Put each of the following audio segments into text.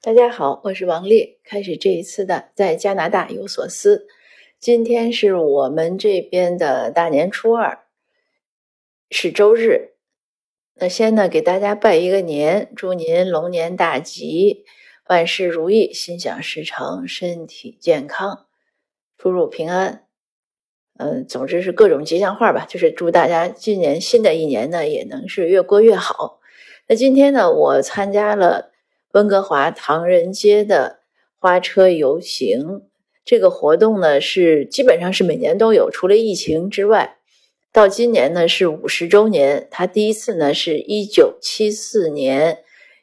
大家好，我是王丽。开始这一次的在加拿大有所思。今天是我们这边的大年初二，是周日。那先呢，给大家拜一个年，祝您龙年大吉，万事如意，心想事成，身体健康，出入平安。嗯，总之是各种吉祥话吧。就是祝大家今年新的一年呢，也能是越过越好。那今天呢，我参加了。温哥华唐人街的花车游行，这个活动呢是基本上是每年都有，除了疫情之外，到今年呢是五十周年。它第一次呢是一九七四年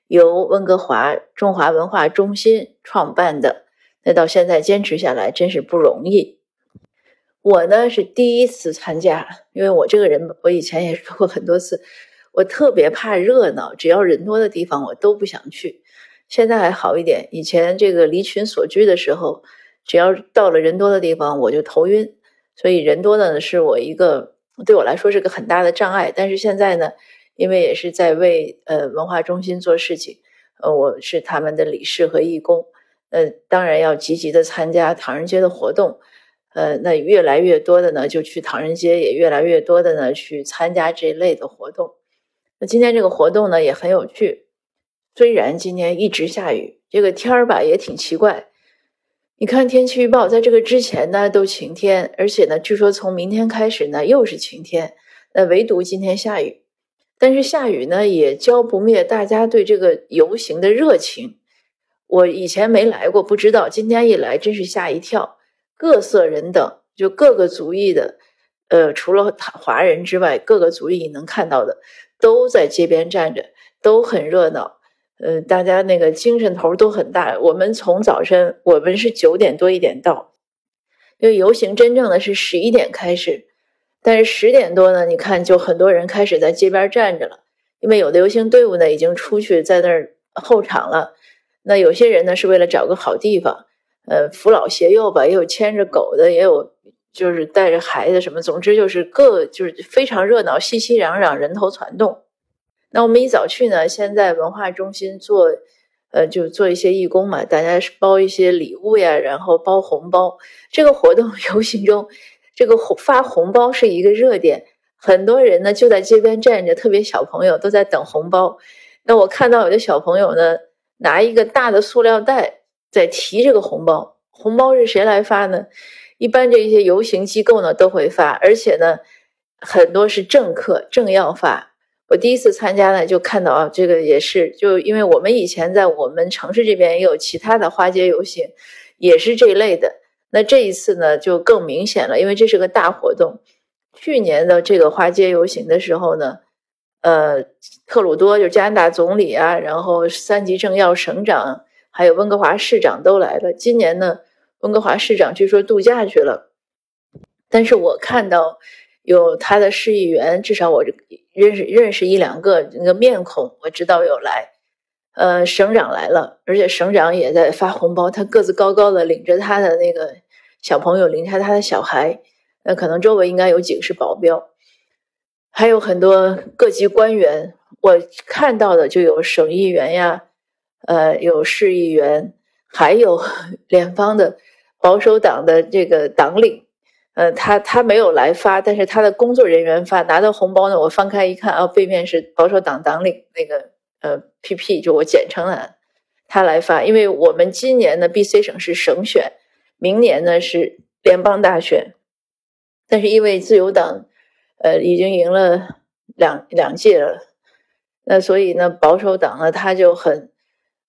由温哥华中华文化中心创办的，那到现在坚持下来真是不容易。我呢是第一次参加，因为我这个人我以前也说过很多次，我特别怕热闹，只要人多的地方我都不想去。现在还好一点，以前这个离群所居的时候，只要到了人多的地方，我就头晕。所以人多呢，是我一个对我来说是个很大的障碍。但是现在呢，因为也是在为呃文化中心做事情，呃，我是他们的理事和义工，呃，当然要积极的参加唐人街的活动。呃，那越来越多的呢，就去唐人街，也越来越多的呢去参加这类的活动。那今天这个活动呢，也很有趣。虽然今天一直下雨，这个天儿吧也挺奇怪。你看天气预报，在这个之前呢都晴天，而且呢，据说从明天开始呢又是晴天。那唯独今天下雨，但是下雨呢也浇不灭大家对这个游行的热情。我以前没来过，不知道，今天一来真是吓一跳。各色人等，就各个族裔的，呃，除了华人之外，各个族裔能看到的都在街边站着，都很热闹。呃，大家那个精神头都很大。我们从早晨，我们是九点多一点到，因为游行真正的是十一点开始，但是十点多呢，你看就很多人开始在街边站着了，因为有的游行队伍呢已经出去在那儿候场了。那有些人呢是为了找个好地方，呃，扶老携幼吧，也有牵着狗的，也有就是带着孩子什么，总之就是各就是非常热闹，熙熙攘攘，人头攒动。那我们一早去呢，先在文化中心做，呃，就做一些义工嘛，大家包一些礼物呀，然后包红包。这个活动游行中，这个红发红包是一个热点，很多人呢就在街边站着，特别小朋友都在等红包。那我看到有的小朋友呢，拿一个大的塑料袋在提这个红包。红包是谁来发呢？一般这些游行机构呢都会发，而且呢，很多是政客政要发。我第一次参加呢，就看到啊，这个也是，就因为我们以前在我们城市这边也有其他的花街游行，也是这一类的。那这一次呢，就更明显了，因为这是个大活动。去年的这个花街游行的时候呢，呃，特鲁多就是加拿大总理啊，然后三级政要、省长，还有温哥华市长都来了。今年呢，温哥华市长据说度假去了，但是我看到。有他的市议员，至少我认识认识一两个那个面孔，我知道有来。呃，省长来了，而且省长也在发红包。他个子高高的，领着他的那个小朋友，领着他的小孩。那可能周围应该有几个是保镖，还有很多各级官员。我看到的就有省议员呀，呃，有市议员，还有 联邦的保守党的这个党领。呃，他他没有来发，但是他的工作人员发拿到红包呢。我翻开一看，啊，背面是保守党党领那个呃 PP，就我简称了，他来发。因为我们今年的 BC 省是省选，明年呢是联邦大选，但是因为自由党呃已经赢了两两届了，那所以呢保守党呢他就很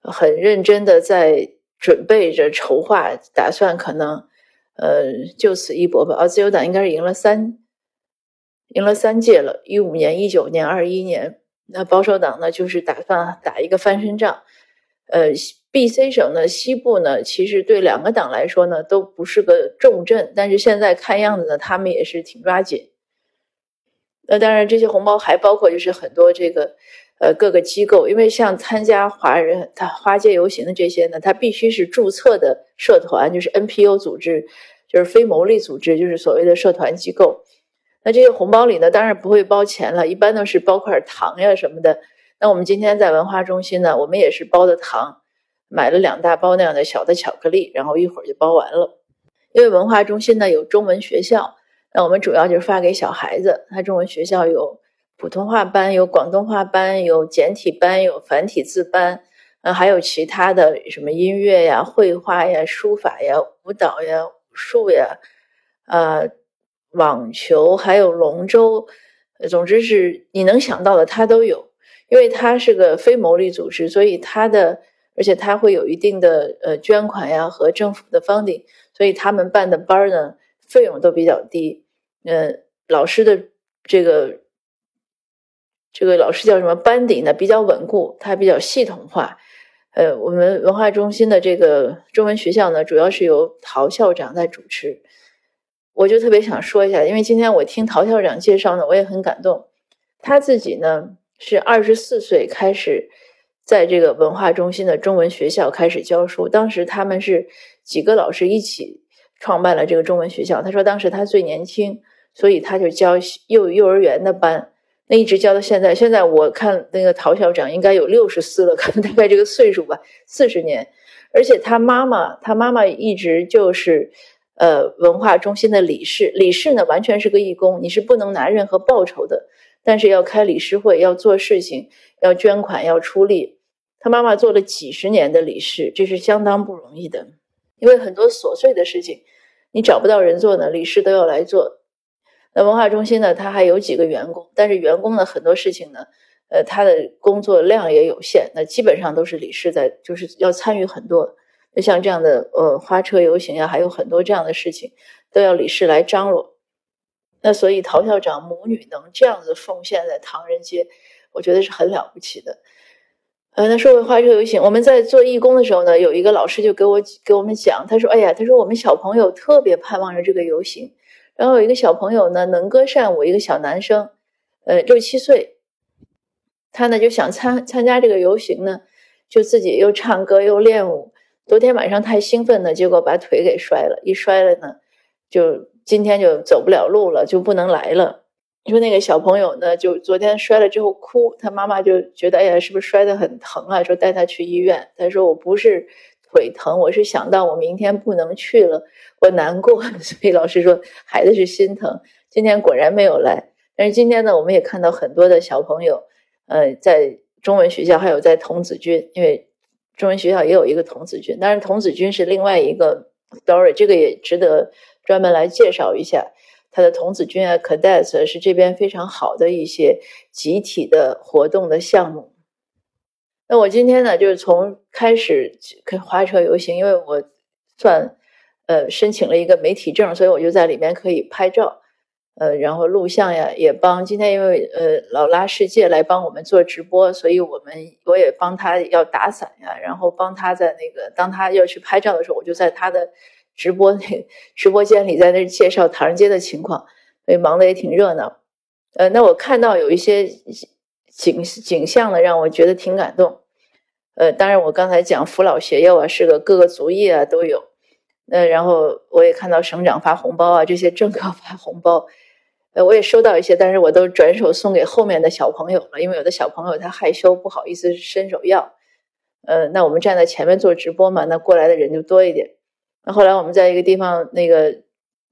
很认真的在准备着筹划，打算可能。呃，就此一搏吧。啊，自由党应该是赢了三，赢了三届了，一五年、一九年、二一年。那保守党呢，就是打算打一个翻身仗。呃，B、C 省呢，西部呢，其实对两个党来说呢，都不是个重镇。但是现在看样子呢，他们也是挺抓紧。那当然，这些红包还包括就是很多这个。呃，各个机构，因为像参加华人他花街游行的这些呢，他必须是注册的社团，就是 NPO 组织，就是非牟利组织，就是所谓的社团机构。那这些红包里呢，当然不会包钱了，一般都是包块糖呀什么的。那我们今天在文化中心呢，我们也是包的糖，买了两大包那样的小的巧克力，然后一会儿就包完了。因为文化中心呢有中文学校，那我们主要就是发给小孩子。他中文学校有普通话班，有广东话班，有简体班，有繁体字班，呃，还有其他的什么音乐呀、绘画呀、书法呀、舞蹈呀、武术呀，呃，网球，还有龙舟，总之是你能想到的它都有。因为它是个非牟利组织，所以它的，而且它会有一定的呃捐款呀和政府的 funding，所以他们办的班呢费用都比较低，呃，老师的这个这个老师叫什么班底呢比较稳固，它比较系统化，呃，我们文化中心的这个中文学校呢主要是由陶校长在主持，我就特别想说一下，因为今天我听陶校长介绍呢，我也很感动，他自己呢。是二十四岁开始在这个文化中心的中文学校开始教书。当时他们是几个老师一起创办了这个中文学校。他说当时他最年轻，所以他就教幼幼儿园的班，那一直教到现在。现在我看那个陶校长应该有六十四了，可能大概这个岁数吧，四十年。而且他妈妈，他妈妈一直就是呃文化中心的理事。理事呢完全是个义工，你是不能拿任何报酬的。但是要开理事会，要做事情，要捐款，要出力。他妈妈做了几十年的理事，这是相当不容易的。因为很多琐碎的事情，你找不到人做呢，理事都要来做。那文化中心呢，他还有几个员工，但是员工呢很多事情呢，呃，他的工作量也有限，那基本上都是理事在，就是要参与很多。就像这样的，呃，花车游行呀，还有很多这样的事情，都要理事来张罗。那所以陶校长母女能这样子奉献在唐人街，我觉得是很了不起的。呃，那说回花车游行，我们在做义工的时候呢，有一个老师就给我给我们讲，他说：“哎呀，他说我们小朋友特别盼望着这个游行。然后有一个小朋友呢，能歌善舞，一个小男生，呃，六七岁，他呢就想参参加这个游行呢，就自己又唱歌又练舞。昨天晚上太兴奋了，结果把腿给摔了，一摔了呢，就。”今天就走不了路了，就不能来了。你说那个小朋友呢，就昨天摔了之后哭，他妈妈就觉得，哎呀，是不是摔得很疼啊？说带他去医院。他说我不是腿疼，我是想到我明天不能去了，我难过。所以老师说孩子是心疼。今天果然没有来，但是今天呢，我们也看到很多的小朋友，呃，在中文学校还有在童子军，因为中文学校也有一个童子军，当然童子军是另外一个 story，这个也值得。专门来介绍一下他的童子军啊，Cadets 是这边非常好的一些集体的活动的项目。那我今天呢，就是从开始跟花车游行，因为我算呃申请了一个媒体证，所以我就在里面可以拍照，呃，然后录像呀，也帮今天因为呃老拉世界来帮我们做直播，所以我们我也帮他要打伞呀，然后帮他在那个当他要去拍照的时候，我就在他的。直播那直播间里，在那介绍唐人街的情况，所以忙得也挺热闹。呃，那我看到有一些景景象呢，让我觉得挺感动。呃，当然我刚才讲扶老携幼啊，是个各个族裔啊都有。呃，然后我也看到省长发红包啊，这些政客发红包。呃，我也收到一些，但是我都转手送给后面的小朋友了，因为有的小朋友他害羞，不好意思伸手要。呃，那我们站在前面做直播嘛，那过来的人就多一点。那后来我们在一个地方那个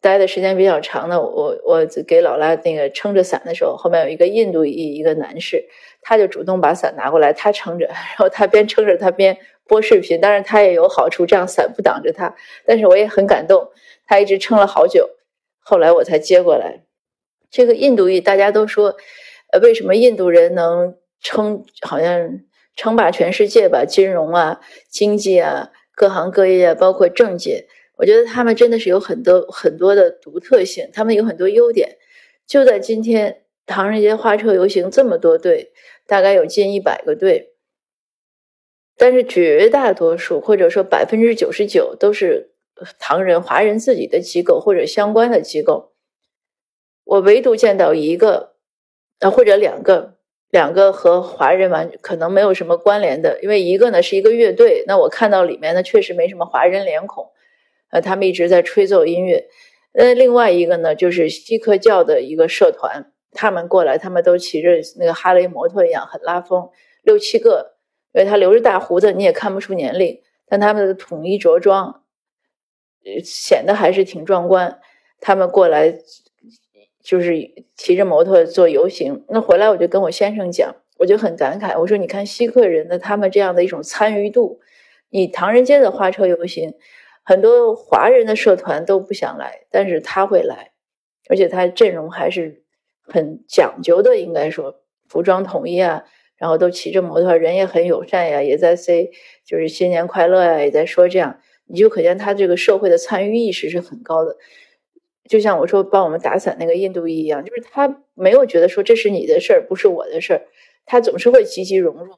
待的时间比较长呢，我我给老拉那个撑着伞的时候，后面有一个印度裔一个男士，他就主动把伞拿过来，他撑着，然后他边撑着他边播视频，当然他也有好处，这样伞不挡着他。但是我也很感动，他一直撑了好久，后来我才接过来。这个印度裔大家都说，呃，为什么印度人能撑，好像称霸全世界吧？金融啊，经济啊。各行各业，包括政界，我觉得他们真的是有很多很多的独特性，他们有很多优点。就在今天，唐人街花车游行这么多队，大概有近一百个队，但是绝大多数或者说百分之九十九都是唐人华人自己的机构或者相关的机构。我唯独见到一个，呃，或者两个。两个和华人完可能没有什么关联的，因为一个呢是一个乐队，那我看到里面呢确实没什么华人脸孔，呃，他们一直在吹奏音乐。呃，另外一个呢就是锡克教的一个社团，他们过来，他们都骑着那个哈雷摩托一样，很拉风，六七个因为他留着大胡子，你也看不出年龄，但他们的统一着装，显得还是挺壮观。他们过来就是骑着摩托做游行，那回来我就跟我先生讲，我就很感慨，我说你看锡克人的他们这样的一种参与度，你唐人街的花车游行，很多华人的社团都不想来，但是他会来，而且他阵容还是很讲究的，应该说服装统一啊，然后都骑着摩托，人也很友善呀，也在 say 就是新年快乐呀，也在说这样，你就可见他这个社会的参与意识是很高的。就像我说帮我们打伞那个印度裔一样，就是他没有觉得说这是你的事儿，不是我的事儿，他总是会积极融入。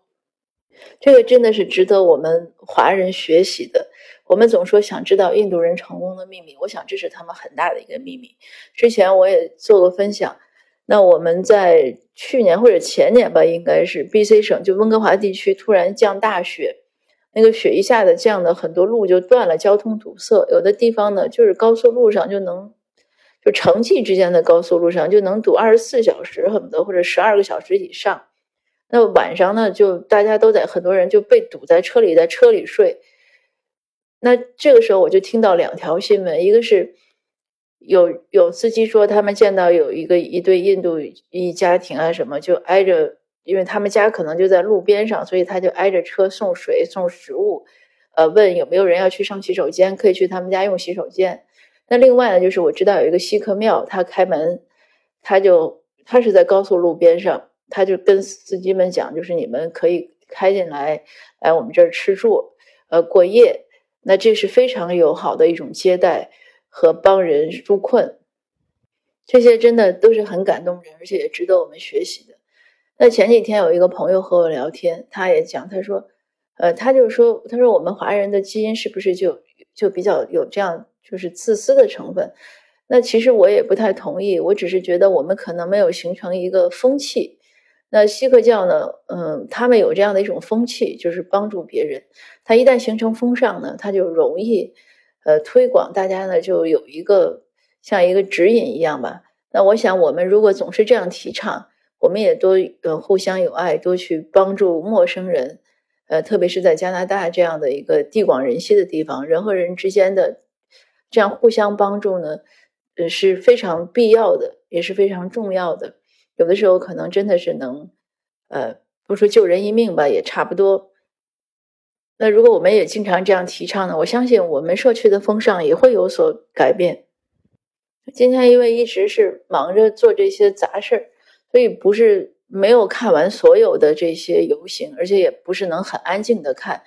这个真的是值得我们华人学习的。我们总说想知道印度人成功的秘密，我想这是他们很大的一个秘密。之前我也做过分享。那我们在去年或者前年吧，应该是 B C 省就温哥华地区突然降大雪，那个雪一下子降的很多路就断了，交通堵塞。有的地方呢，就是高速路上就能。就城际之间的高速路上就能堵二十四小时，恨不得或者十二个小时以上。那晚上呢，就大家都在，很多人就被堵在车里，在车里睡。那这个时候我就听到两条新闻，一个是有有司机说他们见到有一个一对印度一家庭啊什么，就挨着，因为他们家可能就在路边上，所以他就挨着车送水送食物，呃，问有没有人要去上洗手间，可以去他们家用洗手间。那另外呢，就是我知道有一个锡克庙，他开门，他就他是在高速路边上，他就跟司机们讲，就是你们可以开进来，来我们这儿吃住，呃，过夜。那这是非常友好的一种接待和帮人纾困，这些真的都是很感动人，而且也值得我们学习的。那前几天有一个朋友和我聊天，他也讲，他说，呃，他就说，他说我们华人的基因是不是就就比较有这样。就是自私的成分，那其实我也不太同意。我只是觉得我们可能没有形成一个风气。那锡克教呢，嗯，他们有这样的一种风气，就是帮助别人。他一旦形成风尚呢，他就容易呃推广，大家呢就有一个像一个指引一样吧。那我想，我们如果总是这样提倡，我们也多呃互相友爱，多去帮助陌生人，呃，特别是在加拿大这样的一个地广人稀的地方，人和人之间的。这样互相帮助呢，呃是非常必要的，也是非常重要的。有的时候可能真的是能，呃，不说救人一命吧，也差不多。那如果我们也经常这样提倡呢，我相信我们社区的风尚也会有所改变。今天因为一直是忙着做这些杂事儿，所以不是没有看完所有的这些游行，而且也不是能很安静的看。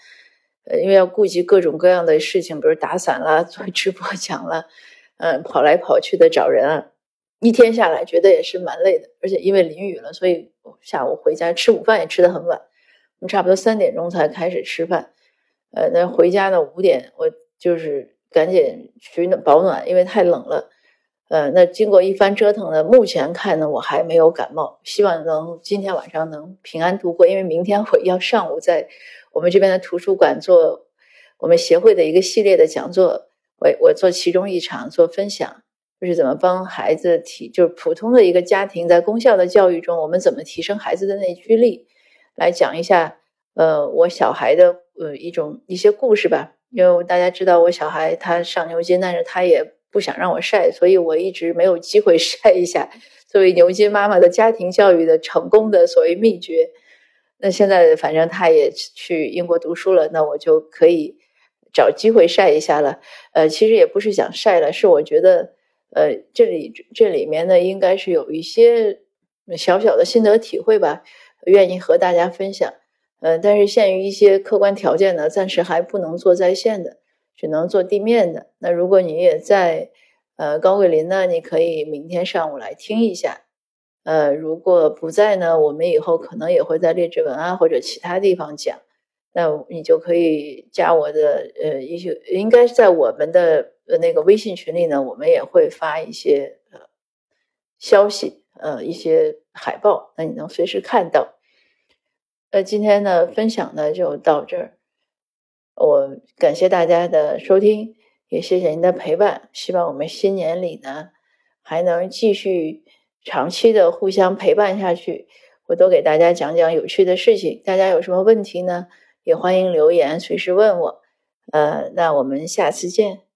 呃，因为要顾及各种各样的事情，比如打伞啦、做直播讲了，嗯，跑来跑去的找人啊，一天下来觉得也是蛮累的。而且因为淋雨了，所以下午回家吃午饭也吃的很晚，我们差不多三点钟才开始吃饭。呃，那回家呢五点，我就是赶紧取暖保暖，因为太冷了。呃，那经过一番折腾呢，目前看呢我还没有感冒，希望能今天晚上能平安度过，因为明天我要上午在。我们这边的图书馆做我们协会的一个系列的讲座，我我做其中一场做分享，就是怎么帮孩子提，就是普通的一个家庭在公校的教育中，我们怎么提升孩子的内驱力，来讲一下，呃，我小孩的呃一种一些故事吧。因为大家知道我小孩他上牛津，但是他也不想让我晒，所以我一直没有机会 晒一下作为牛津妈妈的家庭教育的成功的所谓秘诀。那现在反正他也去英国读书了，那我就可以找机会晒一下了。呃，其实也不是想晒了，是我觉得，呃，这里这里面呢，应该是有一些小小的心得体会吧，愿意和大家分享。呃，但是限于一些客观条件呢，暂时还不能做在线的，只能做地面的。那如果你也在呃高桂林呢，你可以明天上午来听一下。呃，如果不在呢，我们以后可能也会在列治文啊或者其他地方讲，那你就可以加我的呃一些，应该是在我们的那个微信群里呢，我们也会发一些呃消息，呃一些海报，那你能随时看到。呃，今天的分享呢就到这儿，我感谢大家的收听，也谢谢您的陪伴，希望我们新年里呢还能继续。长期的互相陪伴下去，我都给大家讲讲有趣的事情。大家有什么问题呢？也欢迎留言，随时问我。呃，那我们下次见。